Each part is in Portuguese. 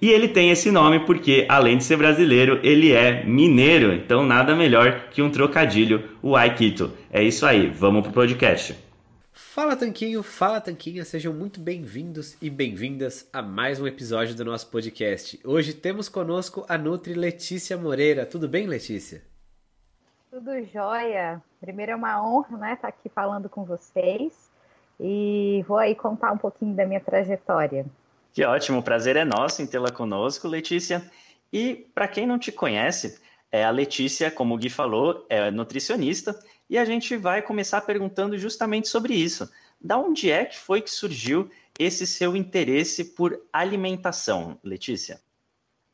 e ele tem esse nome porque, além de ser brasileiro, ele é mineiro. Então, nada melhor que um trocadilho, o Aikito. É isso aí, vamos pro podcast. Fala Tanquinho, fala Tanquinha, sejam muito bem-vindos e bem-vindas a mais um episódio do nosso podcast. Hoje temos conosco a Nutri Letícia Moreira. Tudo bem, Letícia? Tudo jóia. Primeiro é uma honra, né, estar aqui falando com vocês e vou aí contar um pouquinho da minha trajetória. Que ótimo, o prazer é nosso em tê-la conosco, Letícia. E para quem não te conhece, é a Letícia, como o Gui falou, é nutricionista e a gente vai começar perguntando justamente sobre isso. Da onde é que foi que surgiu esse seu interesse por alimentação, Letícia?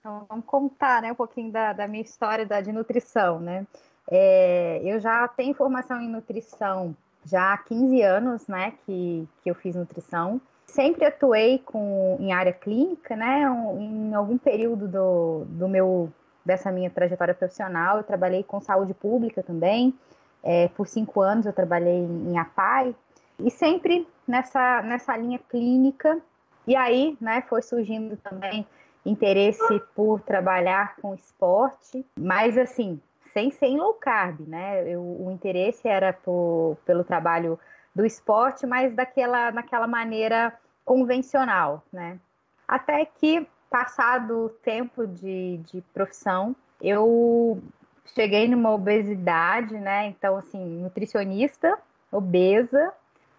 Então, vamos contar né, um pouquinho da, da minha história da, de nutrição, né? É, eu já tenho formação em nutrição já há 15 anos, né, que, que eu fiz nutrição sempre atuei com, em área clínica, né? Em algum período do, do meu dessa minha trajetória profissional, eu trabalhei com saúde pública também. É, por cinco anos eu trabalhei em, APAI e sempre nessa, nessa linha clínica. E aí, né, foi surgindo também interesse por trabalhar com esporte, mas assim, sem ser em low carb, né? Eu, o interesse era por, pelo trabalho do esporte, mas daquela, naquela maneira convencional, né? Até que, passado o tempo de, de profissão, eu cheguei numa obesidade, né? Então, assim, nutricionista, obesa.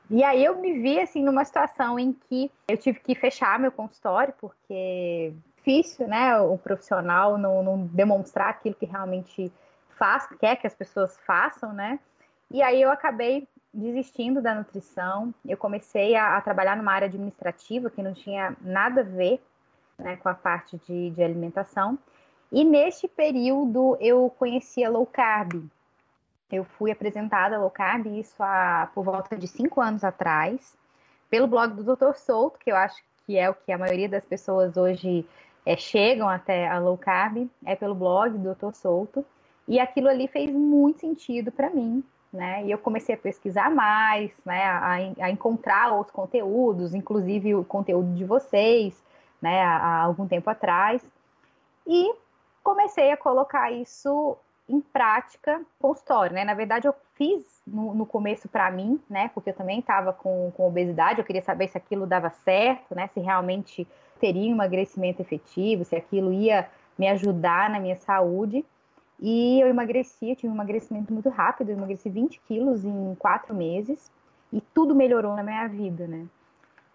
E aí eu me vi, assim, numa situação em que eu tive que fechar meu consultório, porque difícil, né? O profissional não, não demonstrar aquilo que realmente faz, quer que as pessoas façam, né? E aí eu acabei desistindo da nutrição. Eu comecei a, a trabalhar numa área administrativa que não tinha nada a ver né, com a parte de, de alimentação. E neste período eu conhecia low carb. Eu fui apresentada a low carb, isso há, por volta de cinco anos atrás, pelo blog do Dr. Souto, que eu acho que é o que a maioria das pessoas hoje é, chegam até a low carb, é pelo blog do Dr. Souto. E aquilo ali fez muito sentido para mim, né? E eu comecei a pesquisar mais, né? A, a, encontrar outros conteúdos, inclusive o conteúdo de vocês, né? Há, há algum tempo atrás. E comecei a colocar isso em prática consultório, né? Na verdade, eu fiz no, no começo para mim, né? Porque eu também estava com, com obesidade, eu queria saber se aquilo dava certo, né? Se realmente teria um emagrecimento efetivo, se aquilo ia me ajudar na minha saúde. E eu emagreci, eu tive um emagrecimento muito rápido, eu emagreci 20 quilos em quatro meses e tudo melhorou na minha vida, né?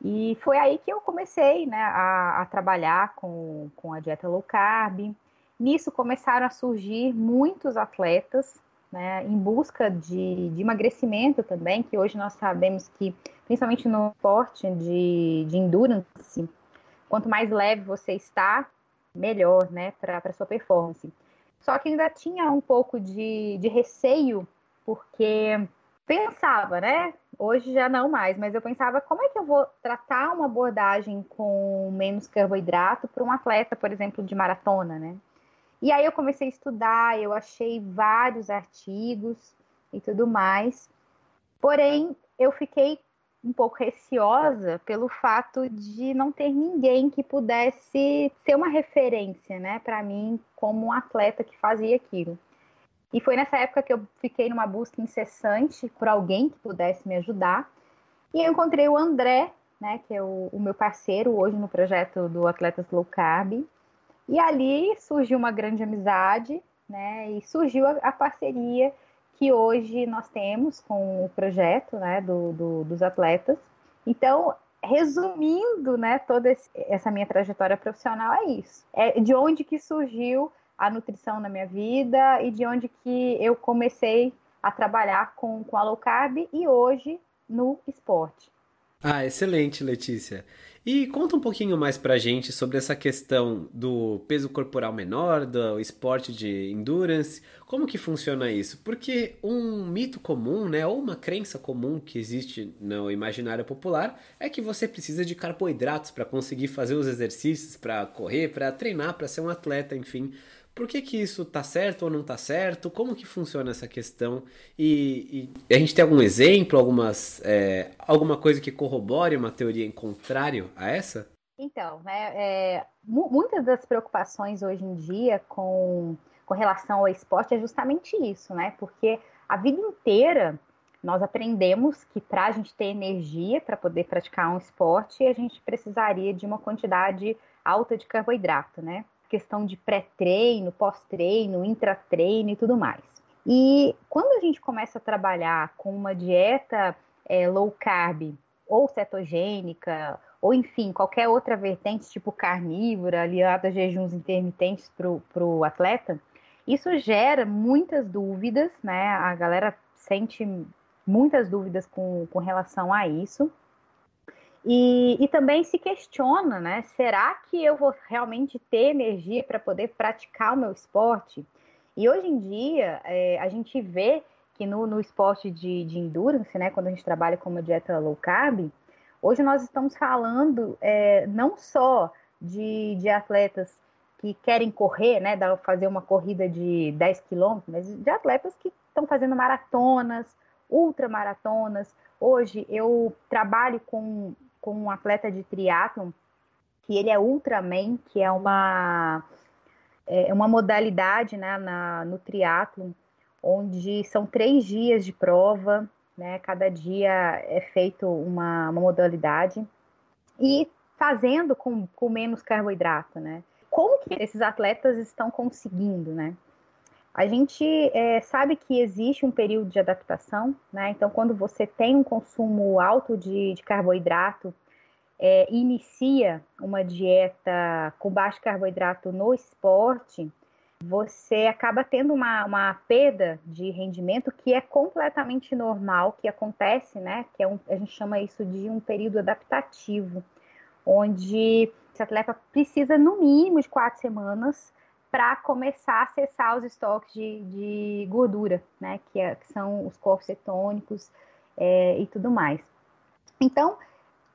E foi aí que eu comecei né, a, a trabalhar com, com a dieta low carb, Nisso começaram a surgir muitos atletas né, em busca de, de, emagrecimento também, que hoje nós sabemos que, principalmente no esporte de, de endurance, quanto mais leve você está, melhor né, para a sua performance. Só que ainda tinha um pouco de, de receio, porque pensava, né? Hoje já não mais, mas eu pensava como é que eu vou tratar uma abordagem com menos carboidrato para um atleta, por exemplo, de maratona, né? E aí eu comecei a estudar, eu achei vários artigos e tudo mais. Porém, eu fiquei um pouco receosa pelo fato de não ter ninguém que pudesse ser uma referência, né, para mim como um atleta que fazia aquilo. E foi nessa época que eu fiquei numa busca incessante por alguém que pudesse me ajudar. E eu encontrei o André, né, que é o, o meu parceiro hoje no projeto do Atletas Low Carb, e ali surgiu uma grande amizade, né? E surgiu a, a parceria que hoje nós temos com o projeto, né? Do, do, dos atletas. Então, resumindo, né? Toda esse, essa minha trajetória profissional é isso. É de onde que surgiu a nutrição na minha vida e de onde que eu comecei a trabalhar com, com a low carb e hoje no esporte. Ah, excelente, Letícia. E conta um pouquinho mais pra gente sobre essa questão do peso corporal menor, do esporte de endurance, como que funciona isso? Porque um mito comum, né, ou uma crença comum que existe no imaginário popular é que você precisa de carboidratos para conseguir fazer os exercícios, para correr, para treinar, para ser um atleta, enfim. Por que, que isso tá certo ou não tá certo? Como que funciona essa questão? E, e a gente tem algum exemplo, algumas, é, alguma coisa que corrobore uma teoria em contrário a essa? Então, né, é, muitas das preocupações hoje em dia com, com relação ao esporte é justamente isso, né? Porque a vida inteira nós aprendemos que para a gente ter energia para poder praticar um esporte, a gente precisaria de uma quantidade alta de carboidrato, né? Questão de pré-treino, pós-treino, intratreino e tudo mais. E quando a gente começa a trabalhar com uma dieta é, low carb ou cetogênica, ou enfim, qualquer outra vertente, tipo carnívora, aliada a jejuns intermitentes para o atleta, isso gera muitas dúvidas, né? A galera sente muitas dúvidas com, com relação a isso. E, e também se questiona, né? Será que eu vou realmente ter energia para poder praticar o meu esporte? E hoje em dia, é, a gente vê que no, no esporte de, de, endurance, né, quando a gente trabalha com uma dieta low carb, hoje nós estamos falando é, não só de, de, atletas que querem correr, né, fazer uma corrida de 10 quilômetros, mas de atletas que estão fazendo maratonas, ultramaratonas. Hoje eu trabalho com com um atleta de triatlon, que ele é Ultraman, que é uma é uma modalidade né, na, no triatlo onde são três dias de prova, né? Cada dia é feito uma, uma modalidade e fazendo com, com menos carboidrato, né? Como que esses atletas estão conseguindo, né? A gente é, sabe que existe um período de adaptação, né? Então, quando você tem um consumo alto de, de carboidrato, é, inicia uma dieta com baixo carboidrato no esporte, você acaba tendo uma, uma perda de rendimento que é completamente normal, que acontece, né? Que é um, a gente chama isso de um período adaptativo, onde esse atleta precisa, no mínimo, de quatro semanas para começar a acessar os estoques de, de gordura, né? Que, é, que, são os corpos cetônicos é, e tudo mais. Então,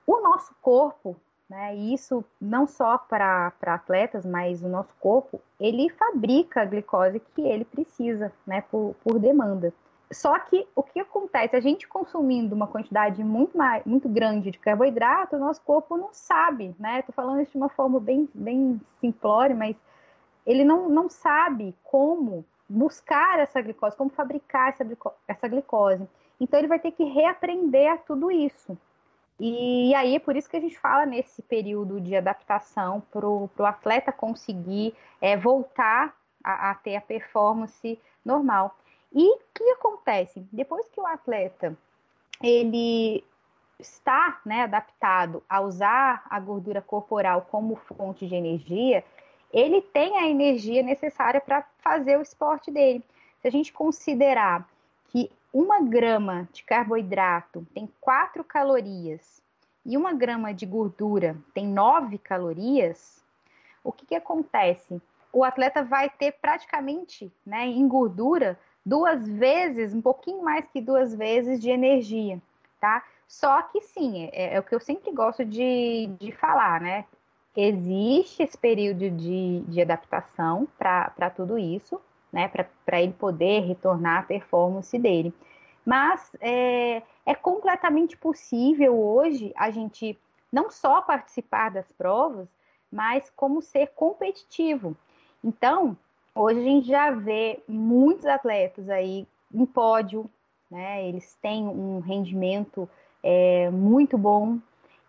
o nosso corpo né? E isso não só para atletas, mas o nosso corpo, ele fabrica a glicose que ele precisa, né? Por, por demanda. Só que o que acontece? A gente consumindo uma quantidade muito, mais, muito grande de carboidrato, o nosso corpo não sabe, né? Estou falando isso de uma forma bem, bem simplória, mas ele não, não sabe como buscar essa glicose, como fabricar essa, essa glicose. Então ele vai ter que reaprender tudo isso. E aí é por isso que a gente fala nesse período de adaptação para o atleta conseguir é, voltar a, a, ter a performance normal. E o que acontece? Depois que o atleta ele está né, adaptado a usar a gordura corporal como fonte de energia, ele tem a energia necessária para fazer o esporte dele. Se a gente considerar que uma grama de carboidrato tem 4 calorias e uma grama de gordura tem 9 calorias, o que, que acontece? O atleta vai ter praticamente, né, em gordura, duas vezes, um pouquinho mais que duas vezes de energia, tá? Só que sim, é, é o que eu sempre gosto de, de falar, né? Existe esse período de, de adaptação para tudo isso, né, para ele poder retornar à performance dele. Mas é, é completamente possível hoje a gente não só participar das provas, mas como ser competitivo. Então, hoje a gente já vê muitos atletas aí em pódio, né? Eles têm um rendimento é, muito bom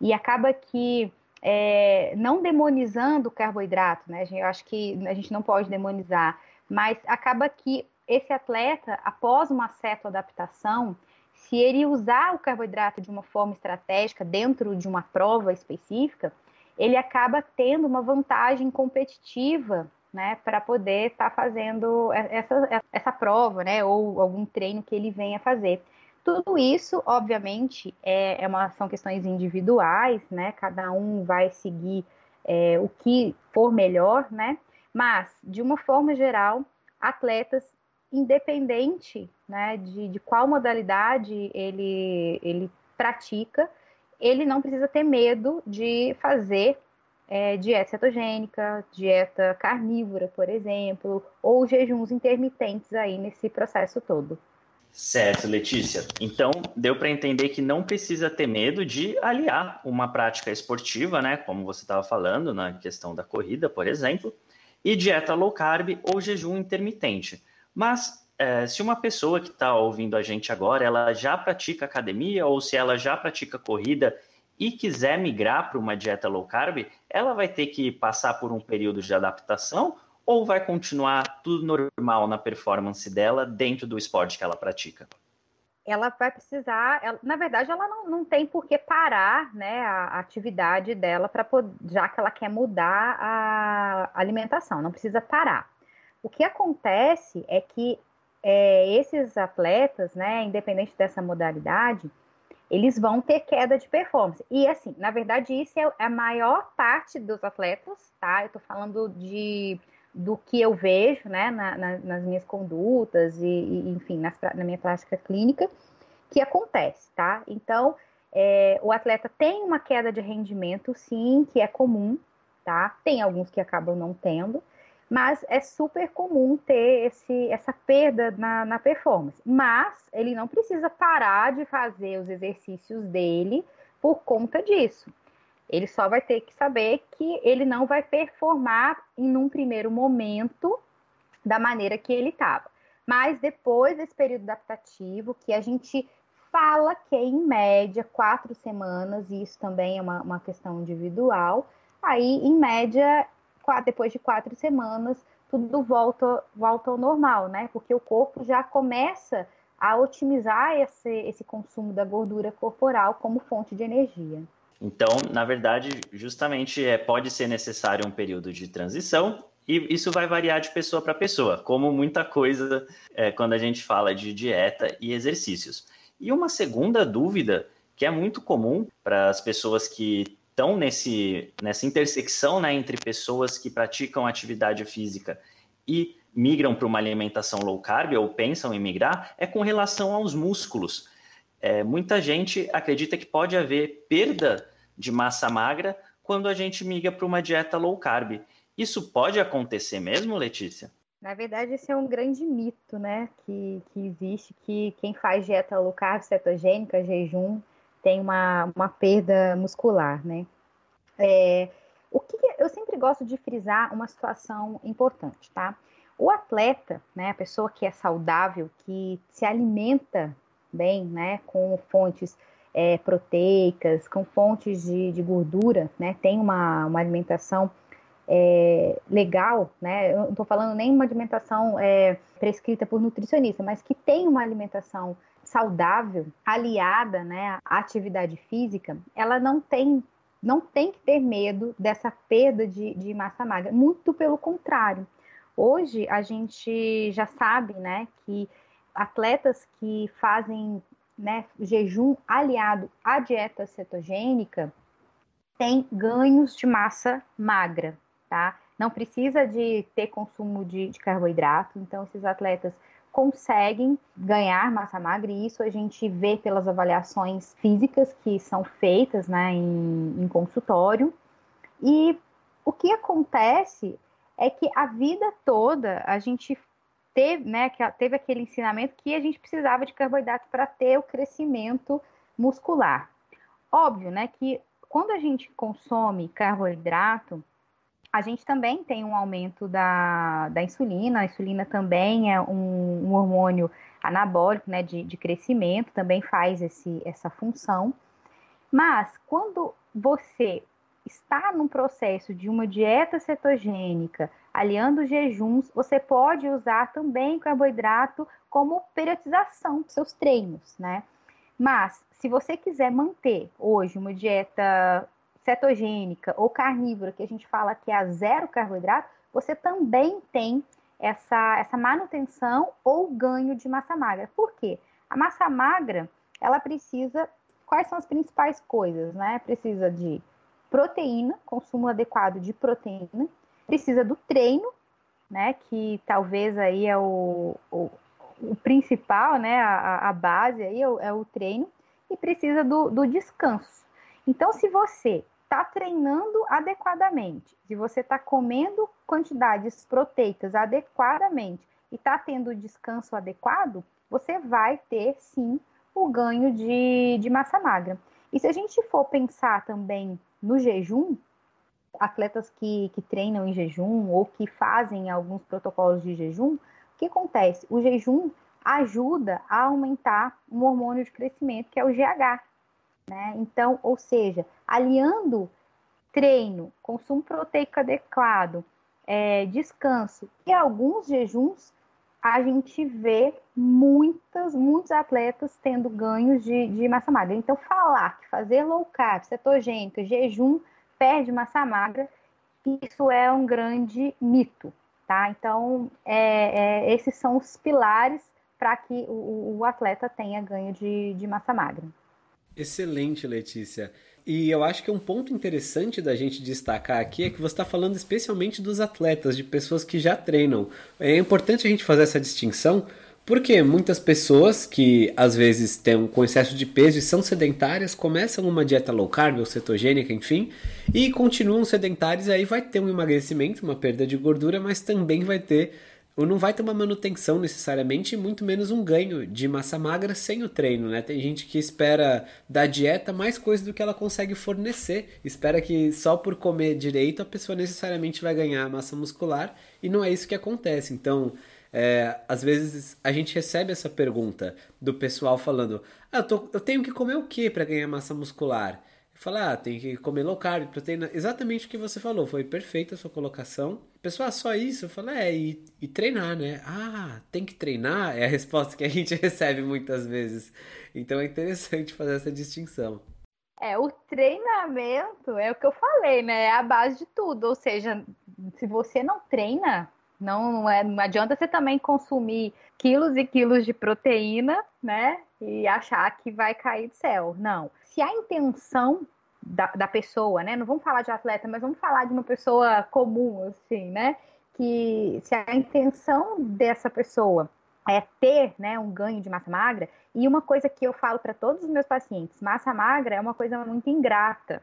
e acaba que é, não demonizando o carboidrato, né? Eu acho que a gente não pode demonizar, mas acaba que esse atleta, após uma certa adaptação, se ele usar o carboidrato de uma forma estratégica dentro de uma prova específica, ele acaba tendo uma vantagem competitiva, né, para poder estar tá fazendo essa, essa prova, né, ou algum treino que ele venha fazer. Tudo isso, obviamente, é, é uma, são questões individuais, né? Cada um vai seguir é, o que for melhor, né? Mas, de uma forma geral, atletas, independente né, de, de qual modalidade ele, ele pratica, ele não precisa ter medo de fazer é, dieta cetogênica, dieta carnívora, por exemplo, ou jejuns intermitentes aí nesse processo todo. Certo, Letícia. Então, deu para entender que não precisa ter medo de aliar uma prática esportiva, né, como você estava falando na questão da corrida, por exemplo, e dieta low carb ou jejum intermitente. Mas é, se uma pessoa que está ouvindo a gente agora, ela já pratica academia ou se ela já pratica corrida e quiser migrar para uma dieta low carb, ela vai ter que passar por um período de adaptação ou vai continuar tudo normal na performance dela dentro do esporte que ela pratica? Ela vai precisar, ela, na verdade, ela não, não tem por que parar né, a, atividade dela para já que ela quer mudar a alimentação, não precisa parar. O que acontece é que é, esses atletas, né, independente dessa modalidade, eles vão ter queda de performance. E assim, na verdade, isso é a maior parte dos atletas, tá? Eu tô falando de do que eu vejo, né, na, na, nas minhas condutas e, e enfim, nas, na minha prática clínica, que acontece, tá? Então, é, o atleta tem uma queda de rendimento, sim, que é comum, tá? Tem alguns que acabam não tendo, mas é super comum ter esse, essa perda na, na performance. Mas ele não precisa parar de fazer os exercícios dele por conta disso. Ele só vai ter que saber que ele não vai performar em um primeiro momento da maneira que ele estava. Mas depois desse período adaptativo, que a gente fala que é em média quatro semanas, e isso também é uma, uma questão individual, aí em média, depois de quatro semanas, tudo volta, volta ao normal, né? Porque o corpo já começa a otimizar esse, esse consumo da gordura corporal como fonte de energia. Então, na verdade, justamente é, pode ser necessário um período de transição e isso vai variar de pessoa para pessoa, como muita coisa é, quando a gente fala de dieta e exercícios. E uma segunda dúvida que é muito comum para as pessoas que estão nesse, nessa intersecção né, entre pessoas que praticam atividade física e migram para uma alimentação low carb ou pensam em migrar é com relação aos músculos. É, muita gente acredita que pode haver perda de massa magra quando a gente migra para uma dieta low carb. Isso pode acontecer mesmo, Letícia? Na verdade, esse é um grande mito, né? Que, que existe, que quem faz dieta low carb, cetogênica, jejum, tem uma, uma perda muscular, né? É, o que eu sempre gosto de frisar uma situação importante, tá? O atleta, né, a pessoa que é saudável, que se alimenta bem, né, com fontes é, proteicas, com fontes de, de, gordura, né, tem uma, uma alimentação é, legal, né, eu não estou falando nem uma alimentação é, prescrita por nutricionista, mas que tem uma alimentação saudável, aliada, né, à atividade física, ela não tem não tem que ter medo dessa perda de, de massa magra, muito pelo contrário. Hoje a gente já sabe, né, que atletas que fazem né, jejum aliado à dieta cetogênica têm ganhos de massa magra, tá? Não precisa de ter consumo de, de carboidrato, então esses atletas conseguem ganhar massa magra, e isso a gente vê pelas avaliações físicas que são feitas né, em, em consultório. E o que acontece é que a vida toda a gente teve, né, que teve aquele ensinamento que a gente precisava de carboidrato para ter o crescimento muscular. Óbvio, né, que quando a gente consome carboidrato, a gente também tem um aumento da, da insulina. A insulina também é um, um hormônio anabólico, né, de, de crescimento, também faz esse, essa função. Mas quando você está num processo de uma dieta cetogênica, aliando jejuns, você pode usar também carboidrato como periodização dos seus treinos, né? Mas se você quiser manter hoje uma dieta cetogênica ou carnívora, que a gente fala que é zero carboidrato, você também tem essa, essa manutenção ou ganho de massa magra. Por quê? A massa magra, ela precisa. Quais são as principais coisas, né? Precisa de proteína, consumo adequado de proteína, precisa do treino, né? Que talvez aí é o, o, o principal, né? A, a base aí é o, é o, treino, e precisa do, do descanso. Então, se você está treinando adequadamente, se você está comendo quantidades proteicas adequadamente e está tendo descanso adequado, você vai ter sim o ganho de, de massa magra. E se a gente for pensar também no jejum, atletas que, que treinam em jejum ou que fazem alguns protocolos de jejum, o que acontece? O jejum ajuda a aumentar um hormônio de crescimento, que é o GH. Né? Então, ou seja, aliando treino, consumo proteico adequado, é, descanso e alguns jejuns, a gente vê muitas, muitos atletas tendo ganhos de, de massa magra. Então, falar que fazer low carb, cetogênica, jejum, perde massa magra, isso é um grande mito, tá? Então, é, é, esses são os pilares para que o, o, atleta tenha ganho de, de massa magra. Excelente, Letícia. E eu acho que um ponto interessante da gente destacar aqui é que você está falando especialmente dos atletas, de pessoas que já treinam. É importante a gente fazer essa distinção, porque muitas pessoas que às vezes têm com excesso de peso e são sedentárias começam uma dieta low carb ou cetogênica, enfim, e continuam sedentárias, aí vai ter um emagrecimento, uma perda de gordura, mas também vai ter não vai ter uma manutenção necessariamente, muito menos um ganho de massa magra sem o treino, né? Tem gente que espera da dieta mais coisa do que ela consegue fornecer, espera que só por comer direito a pessoa necessariamente vai ganhar massa muscular e não é isso que acontece. Então, é, às vezes a gente recebe essa pergunta do pessoal falando: ah, eu, tô, eu tenho que comer o que para ganhar massa muscular? Falar, ah, tem que comer low carb, proteína. Exatamente o que você falou, foi perfeita a sua colocação. Pessoal, só isso? Eu falo, é, e, e, treinar, né? Ah, tem que treinar? É a resposta que a gente recebe muitas vezes. Então é interessante fazer essa distinção. É, o treinamento é o que eu falei, né? É a base de tudo. Ou seja, se você não treina, não, não, é, não adianta você também consumir quilos e quilos de proteína, né? E achar que vai cair do céu. Não se a intenção da, da pessoa, né? Não vamos falar de atleta, mas vamos falar de uma pessoa comum, assim, né? Que se a intenção dessa pessoa é ter né, um ganho de massa magra, e uma coisa que eu falo para todos os meus pacientes, massa magra é uma coisa muito ingrata,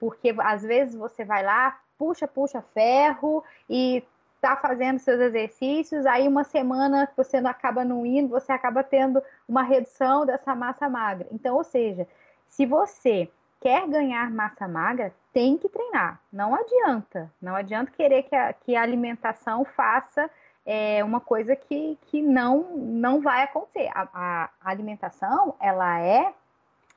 porque às vezes você vai lá, puxa, puxa ferro e tá fazendo seus exercícios, aí uma semana você não acaba não indo, você acaba tendo uma redução dessa massa magra. Então, ou seja, se você quer ganhar massa magra, tem que treinar. Não adianta. Não adianta querer que a, que a alimentação faça é, uma coisa que, que não, não vai acontecer. A, a, alimentação, ela é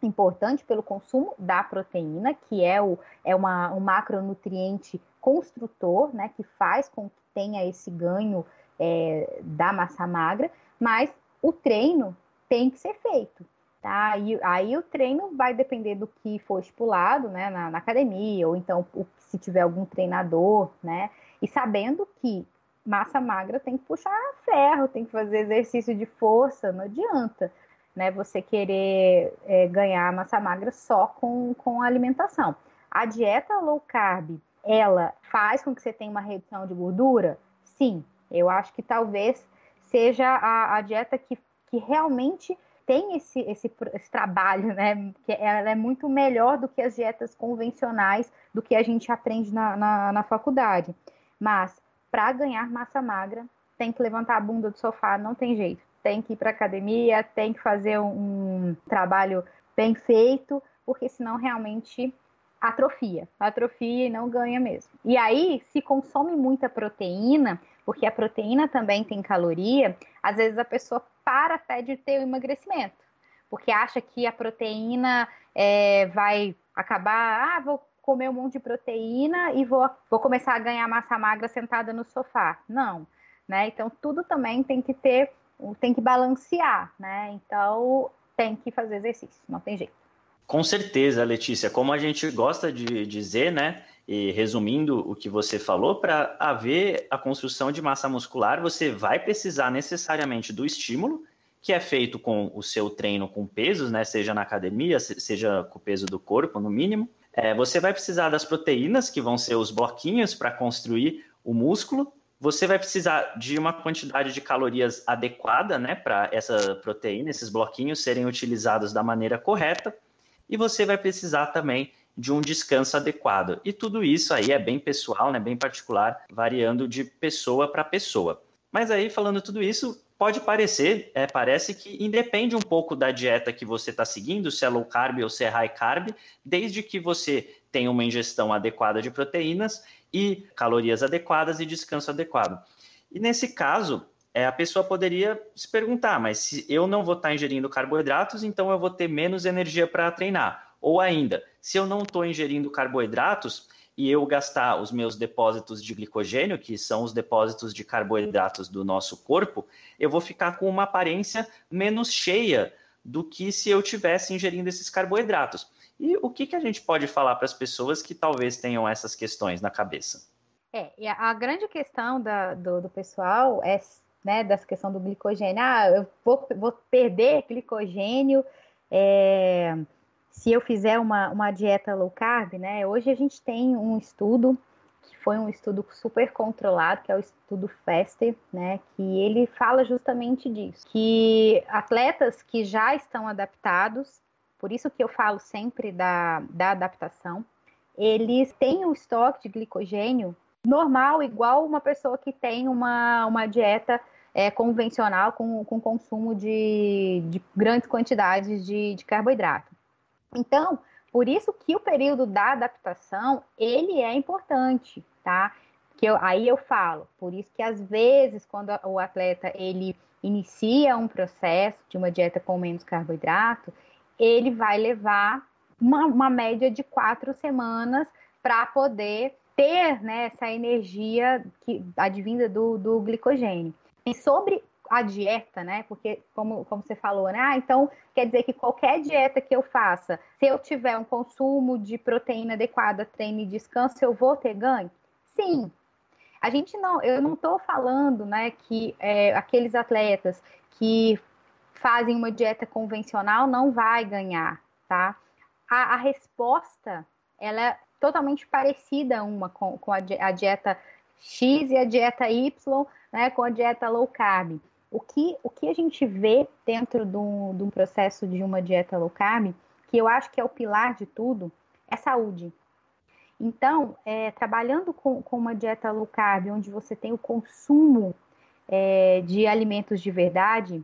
importante pelo consumo da proteína, que é, o, é uma, um macronutriente construtor, né, que faz com que tenha esse ganho é, da massa magra, mas o treino tem que ser feito. Tá? E, aí o treino vai depender do que for estipulado né, na, na academia, ou então o, se tiver algum treinador, né? E sabendo que massa magra tem que puxar ferro, tem que fazer exercício de força, não adianta né, você querer é, ganhar massa magra só com, com alimentação. A dieta low carb, ela faz com que você tenha uma redução de gordura? Sim, eu acho que talvez seja a, a dieta que, que realmente tem esse, esse, esse, trabalho, né? Que ela é muito melhor do que as dietas convencionais, do que a gente aprende na, na, na faculdade. Mas para ganhar massa magra, tem que levantar a bunda do sofá, não tem jeito. Tem que ir para academia, tem que fazer um, um trabalho bem feito, porque senão realmente atrofia, atrofia e não ganha mesmo. E aí, se consome muita proteína, porque a proteína também tem caloria, às vezes a pessoa para até de ter o emagrecimento, porque acha que a proteína é, vai acabar, ah, vou comer um monte de proteína e vou, vou começar a ganhar massa magra sentada no sofá. Não, né? Então tudo também tem que ter, tem que balancear, né? Então tem que fazer exercício, não tem jeito. Com certeza, Letícia. Como a gente gosta de dizer, né? E resumindo o que você falou, para haver a construção de massa muscular, você vai precisar necessariamente do estímulo, que é feito com o seu treino com pesos, né? Seja na academia, seja com o peso do corpo, no mínimo. É, você vai precisar das proteínas, que vão ser os bloquinhos para construir o músculo. Você vai precisar de uma quantidade de calorias adequada, né? Para essa proteína, esses bloquinhos serem utilizados da maneira correta. E você vai precisar também de um descanso adequado. E tudo isso aí é bem pessoal, né, bem particular, variando de pessoa para pessoa. Mas aí, falando tudo isso, pode parecer, é, parece que independe um pouco da dieta que você está seguindo, se é low carb ou se é high carb, desde que você tenha uma ingestão adequada de proteínas e calorias adequadas e descanso adequado. E nesse caso, é, a pessoa poderia se perguntar, mas se eu não vou estar tá ingerindo carboidratos, então eu vou ter menos energia para treinar. Ou ainda, se eu não estou ingerindo carboidratos e eu gastar os meus depósitos de glicogênio, que são os depósitos de carboidratos do nosso corpo, eu vou ficar com uma aparência menos cheia do que se eu tivesse ingerindo esses carboidratos. E o que, que a gente pode falar para as pessoas que talvez tenham essas questões na cabeça? É, a grande questão da, do, do, pessoal é né, dessa questão do glicogênio. Ah, eu vou, vou perder glicogênio. É, se eu fizer uma, uma dieta low carb, né? Hoje a gente tem um estudo que foi um estudo super controlado, que é o estudo FASTER, né? Que ele fala justamente disso, que atletas que já estão adaptados, por isso que eu falo sempre da, da adaptação, eles têm o estoque de glicogênio normal, igual uma pessoa que tem uma, uma dieta é, convencional com, com consumo de, de grandes quantidades de, de carboidrato. Então, por isso que o período da adaptação, ele é importante, tá? Que eu, aí eu falo, por isso que às vezes quando o atleta ele inicia um processo de uma dieta com menos carboidrato, ele vai levar uma, uma média de quatro semanas para poder ter né, essa energia que advinda do, do glicogênio. E sobre a dieta, né? Porque, como, como você falou, né? Ah, então quer dizer que qualquer dieta que eu faça, se eu tiver um consumo de proteína adequada, treino e descanso, eu vou ter ganho? Sim. A gente não, eu não estou falando, né, que é, aqueles atletas que fazem uma dieta convencional não vai ganhar, tá? A, a resposta, ela é totalmente parecida uma com, com a, a dieta X e a dieta Y, né, com a dieta low carb. O que, o que a gente vê dentro de um, de um processo de uma dieta low carb, que eu acho que é o pilar de tudo, é saúde. Então, é, trabalhando com, com, uma dieta low carb, onde você tem o consumo é, de alimentos de verdade,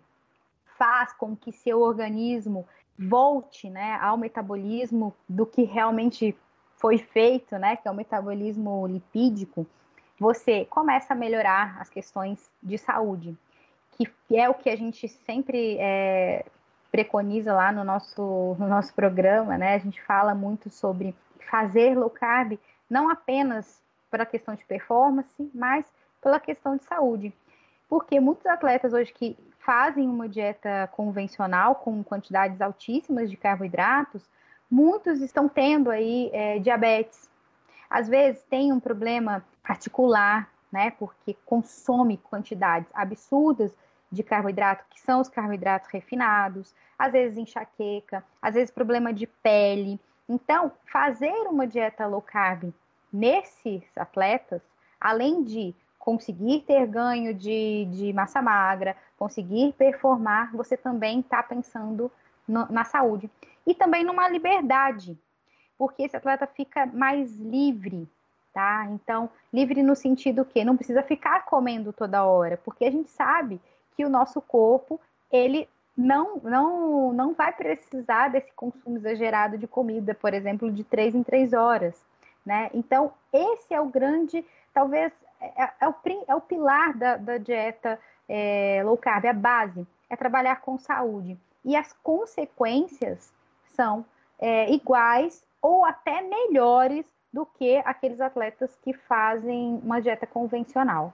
faz com que seu organismo volte né, ao metabolismo do que realmente foi feito, né, que é o metabolismo lipídico, você começa a melhorar as questões de saúde que é o que a gente sempre é, preconiza lá no nosso, no nosso programa, né? A gente fala muito sobre fazer low carb, não apenas pela questão de performance, mas pela questão de saúde. Porque muitos atletas hoje que fazem uma dieta convencional com quantidades altíssimas de carboidratos, muitos estão tendo aí é, diabetes. Às vezes tem um problema articular, né? Porque consome quantidades absurdas de carboidrato, que são os carboidratos refinados, às vezes enxaqueca, às vezes problema de pele. Então, fazer uma dieta low carb nesses atletas, além de conseguir ter ganho de, de massa magra, conseguir performar, você também está pensando no, na saúde. E também numa liberdade, porque esse atleta fica mais livre, tá? Então, livre no sentido que não precisa ficar comendo toda hora, porque a gente sabe que o nosso corpo ele não, não, não vai precisar desse consumo exagerado de comida, por exemplo, de três em três horas. Né? Então, esse é o grande, talvez, é, é, o, é o pilar da, da dieta é, low carb, a base, é trabalhar com saúde. E as consequências são é, iguais ou até melhores do que aqueles atletas que fazem uma dieta convencional.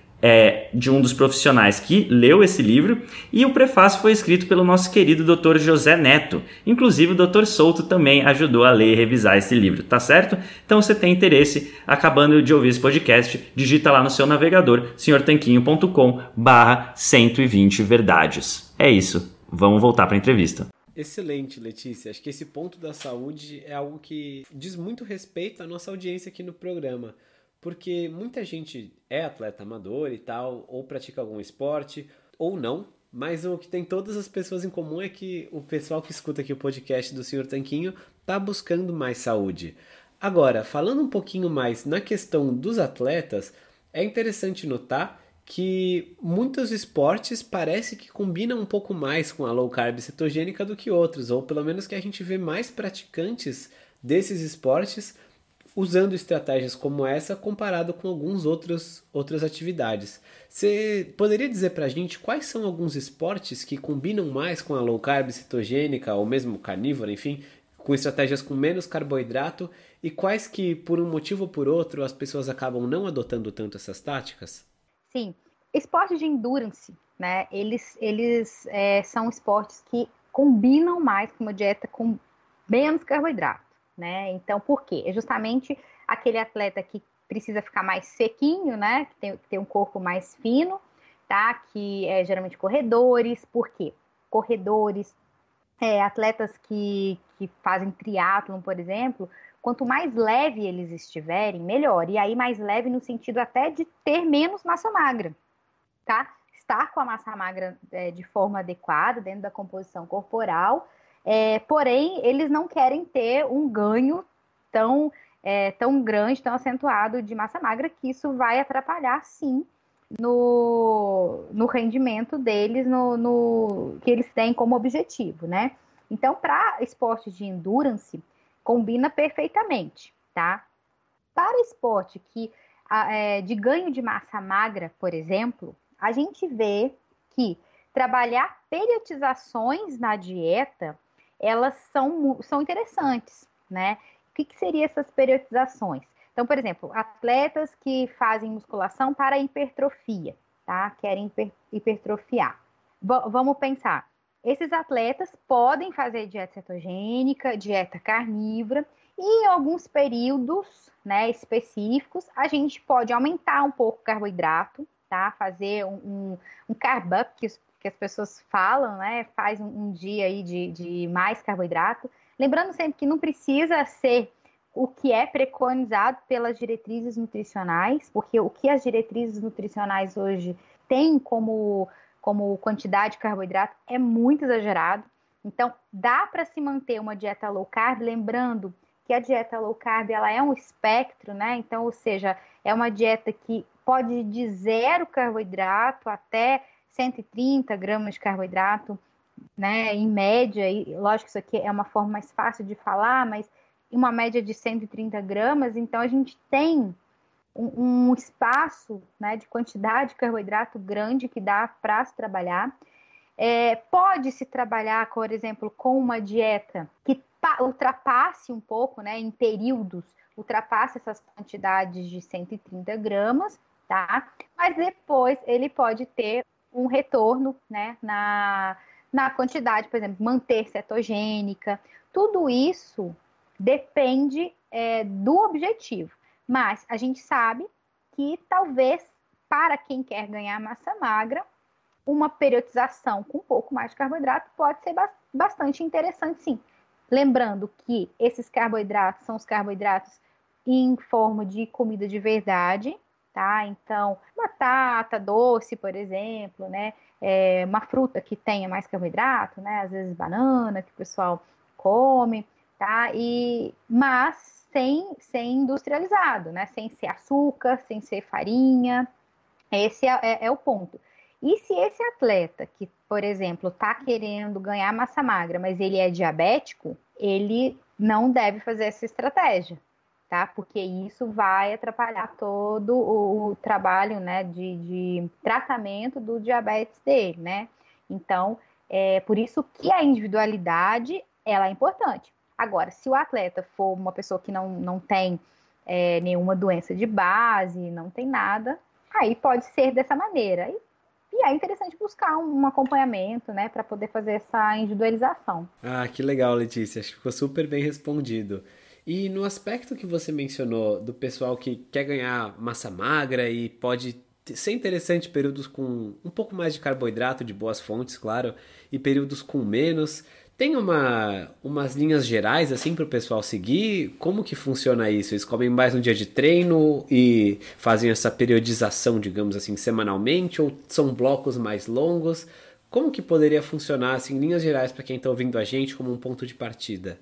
é, de um dos profissionais que leu esse livro, e o prefácio foi escrito pelo nosso querido Dr. José Neto. Inclusive, o Dr. Souto também ajudou a ler e revisar esse livro, tá certo? Então, se tem interesse, acabando de ouvir esse podcast, digita lá no seu navegador, senhortanquinho.com barra 120 verdades. É isso, vamos voltar para a entrevista. Excelente, Letícia. Acho que esse ponto da saúde é algo que diz muito respeito à nossa audiência aqui no programa porque muita gente é atleta amador e tal, ou pratica algum esporte, ou não, mas o que tem todas as pessoas em comum é que o pessoal que escuta aqui o podcast do Senhor Tanquinho tá buscando mais saúde. Agora, falando um pouquinho mais na questão dos atletas, é interessante notar que muitos esportes parece que combinam um pouco mais com a low carb cetogênica do que outros, ou pelo menos que a gente vê mais praticantes desses esportes usando estratégias como essa comparado com alguns outros outras atividades. Você poderia dizer para a gente quais são alguns esportes que combinam mais com a low carb cetogênica ou mesmo carnívora, enfim, com estratégias com menos carboidrato e quais que, por um motivo ou por outro, as pessoas acabam não adotando tanto essas táticas? Sim, esportes de endurance, né? Eles, eles é, são esportes que combinam mais com uma dieta com menos carboidrato, né? Então, por quê? É justamente aquele atleta que precisa ficar mais sequinho, né? Que tem, que tem um corpo mais fino, tá? Que é geralmente corredores, por quê? Corredores, é, atletas que, que fazem triatlon, por exemplo, quanto mais leve eles estiverem, melhor. E aí, mais leve no sentido até de ter menos massa magra, tá? Estar com a massa magra é, de forma adequada dentro da composição corporal é, porém, eles não querem ter um ganho tão, é, tão grande, tão acentuado de massa magra, que isso vai atrapalhar, sim, no, no rendimento deles, no, no que eles têm como objetivo, né? Então, para esportes de endurance, combina perfeitamente, tá? Para esporte que é, de ganho de massa magra, por exemplo, a gente vê que trabalhar periodizações na dieta elas são, são interessantes, né? O que, que seriam essas periodizações? Então, por exemplo, atletas que fazem musculação para hipertrofia, tá? Querem hiper, hipertrofiar. V vamos pensar. Esses atletas podem fazer dieta cetogênica, dieta carnívora, e em alguns períodos né, específicos, a gente pode aumentar um pouco o carboidrato, tá? Fazer um, um, um carb up, que os que as pessoas falam, né? Faz um, um dia aí de, de mais carboidrato. Lembrando sempre que não precisa ser o que é preconizado pelas diretrizes nutricionais, porque o que as diretrizes nutricionais hoje têm como, como quantidade de carboidrato é muito exagerado. Então, dá para se manter uma dieta low carb, lembrando que a dieta low carb ela é um espectro, né? Então, ou seja, é uma dieta que pode ir de zero carboidrato até 130 gramas de carboidrato, né, em média, e lógico que isso aqui é uma forma mais fácil de falar, mas uma média de 130 gramas, então a gente tem um, um espaço né, de quantidade de carboidrato grande que dá para se trabalhar. É, Pode-se trabalhar, por exemplo, com uma dieta que ultrapasse um pouco, né, em períodos, ultrapasse essas quantidades de 130 gramas, tá? Mas depois ele pode ter um retorno né, na, na quantidade, por exemplo, manter cetogênica. Tudo isso depende é, do objetivo. Mas a gente sabe que talvez para quem quer ganhar massa magra, uma periodização com um pouco mais de carboidrato pode ser bastante interessante, sim. Lembrando que esses carboidratos são os carboidratos em forma de comida de verdade, tá? Então, batata doce, por exemplo, né? É uma fruta que tenha mais carboidrato, né? Às vezes banana, que o pessoal come, tá? E, mas sem, sem industrializado, né? Sem ser açúcar, sem ser farinha. Esse é, é, é o ponto. E se esse atleta que, por exemplo, está querendo ganhar massa magra, mas ele é diabético, ele não deve fazer essa estratégia, tá? Porque isso vai atrapalhar todo o, trabalho, né, de, de, tratamento do diabetes dele, né? Então, é por isso que a individualidade, ela é importante. Agora, se o atleta for uma pessoa que não, não tem é, nenhuma doença de base, não tem nada, aí pode ser dessa maneira. E, e é interessante buscar um acompanhamento, né, para poder fazer essa individualização. Ah, que legal, Letícia. Acho que ficou super bem respondido. E no aspecto que você mencionou do pessoal que quer ganhar massa magra e pode ser interessante períodos com um pouco mais de carboidrato de boas fontes, claro, e períodos com menos. Tem uma, umas linhas gerais assim para o pessoal seguir? Como que funciona isso? Eles comem mais no dia de treino e fazem essa periodização, digamos assim, semanalmente? Ou são blocos mais longos? Como que poderia funcionar, assim, em linhas gerais, para quem está ouvindo a gente, como um ponto de partida?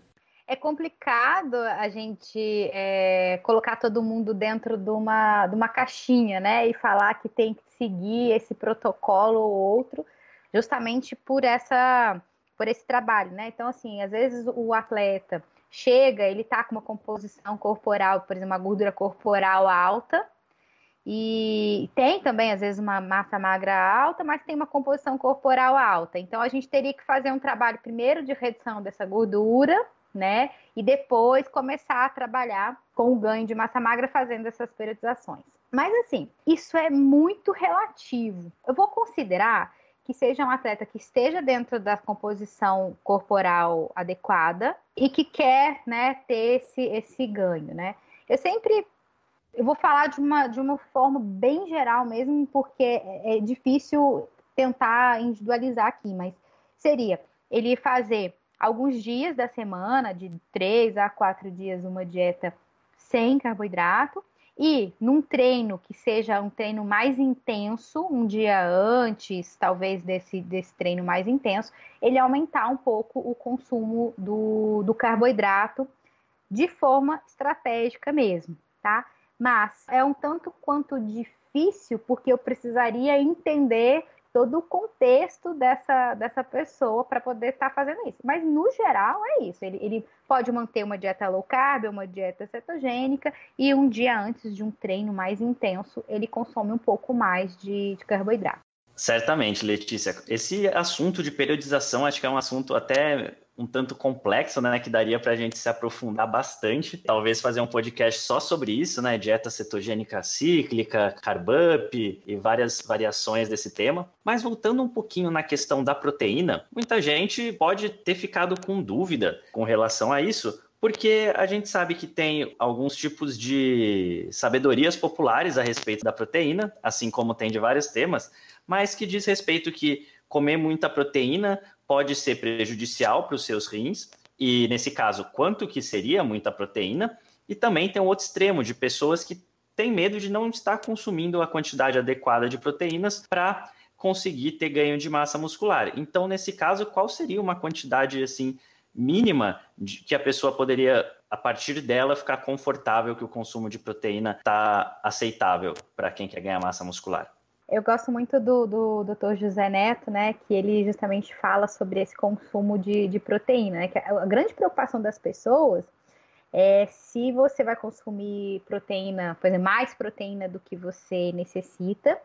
É complicado a gente é, colocar todo mundo dentro de uma, de uma caixinha, né? E falar que tem que seguir esse protocolo ou outro, justamente por essa por esse trabalho, né? Então, assim, às vezes o atleta chega, ele tá com uma composição corporal, por exemplo, uma gordura corporal alta, e tem também, às vezes, uma massa magra alta, mas tem uma composição corporal alta. Então, a gente teria que fazer um trabalho primeiro de redução dessa gordura, né? E depois começar a trabalhar com o ganho de massa magra fazendo essas periodizações. Mas assim, isso é muito relativo. Eu vou considerar que seja um atleta que esteja dentro da composição corporal adequada e que quer, né, ter esse, esse ganho, né? Eu sempre eu vou falar de uma, de uma forma bem geral mesmo, porque é, é difícil tentar individualizar aqui, mas seria ele fazer alguns dias da semana, de três a quatro dias, uma dieta sem carboidrato, e num treino que seja um treino mais intenso, um dia antes, talvez, desse, desse treino mais intenso, ele aumentar um pouco o consumo do, do carboidrato de forma estratégica mesmo, tá? Mas é um tanto quanto difícil, porque eu precisaria entender todo o contexto dessa, dessa pessoa para poder estar tá fazendo isso. Mas no geral é isso. Ele, ele pode manter uma dieta low carb, uma dieta cetogênica, e um dia antes de um treino mais intenso, ele consome um pouco mais de, de carboidrato. Certamente, Letícia. Esse assunto de periodização acho que é um assunto até um tanto complexo, né, que daria para a gente se aprofundar bastante, talvez fazer um podcast só sobre isso, né, dieta cetogênica cíclica, carb up e várias variações desse tema. Mas voltando um pouquinho na questão da proteína, muita gente pode ter ficado com dúvida com relação a isso, porque a gente sabe que tem alguns tipos de sabedorias populares a respeito da proteína, assim como tem de vários temas, mas que diz respeito que comer muita proteína pode ser prejudicial para os seus rins, e nesse caso, quanto que seria muita proteína, e também tem um outro extremo de pessoas que têm medo de não estar consumindo a quantidade adequada de proteínas para conseguir ter ganho de massa muscular. Então, nesse caso, qual seria uma quantidade assim mínima de, que a pessoa poderia, a partir dela, ficar confortável que o consumo de proteína está aceitável para quem quer ganhar massa muscular? Eu gosto muito do, do Dr. José Neto, né, que ele justamente fala sobre esse consumo de, de proteína, né, que a, grande preocupação das pessoas é se você vai consumir proteína, por exemplo, mais proteína do que você necessita,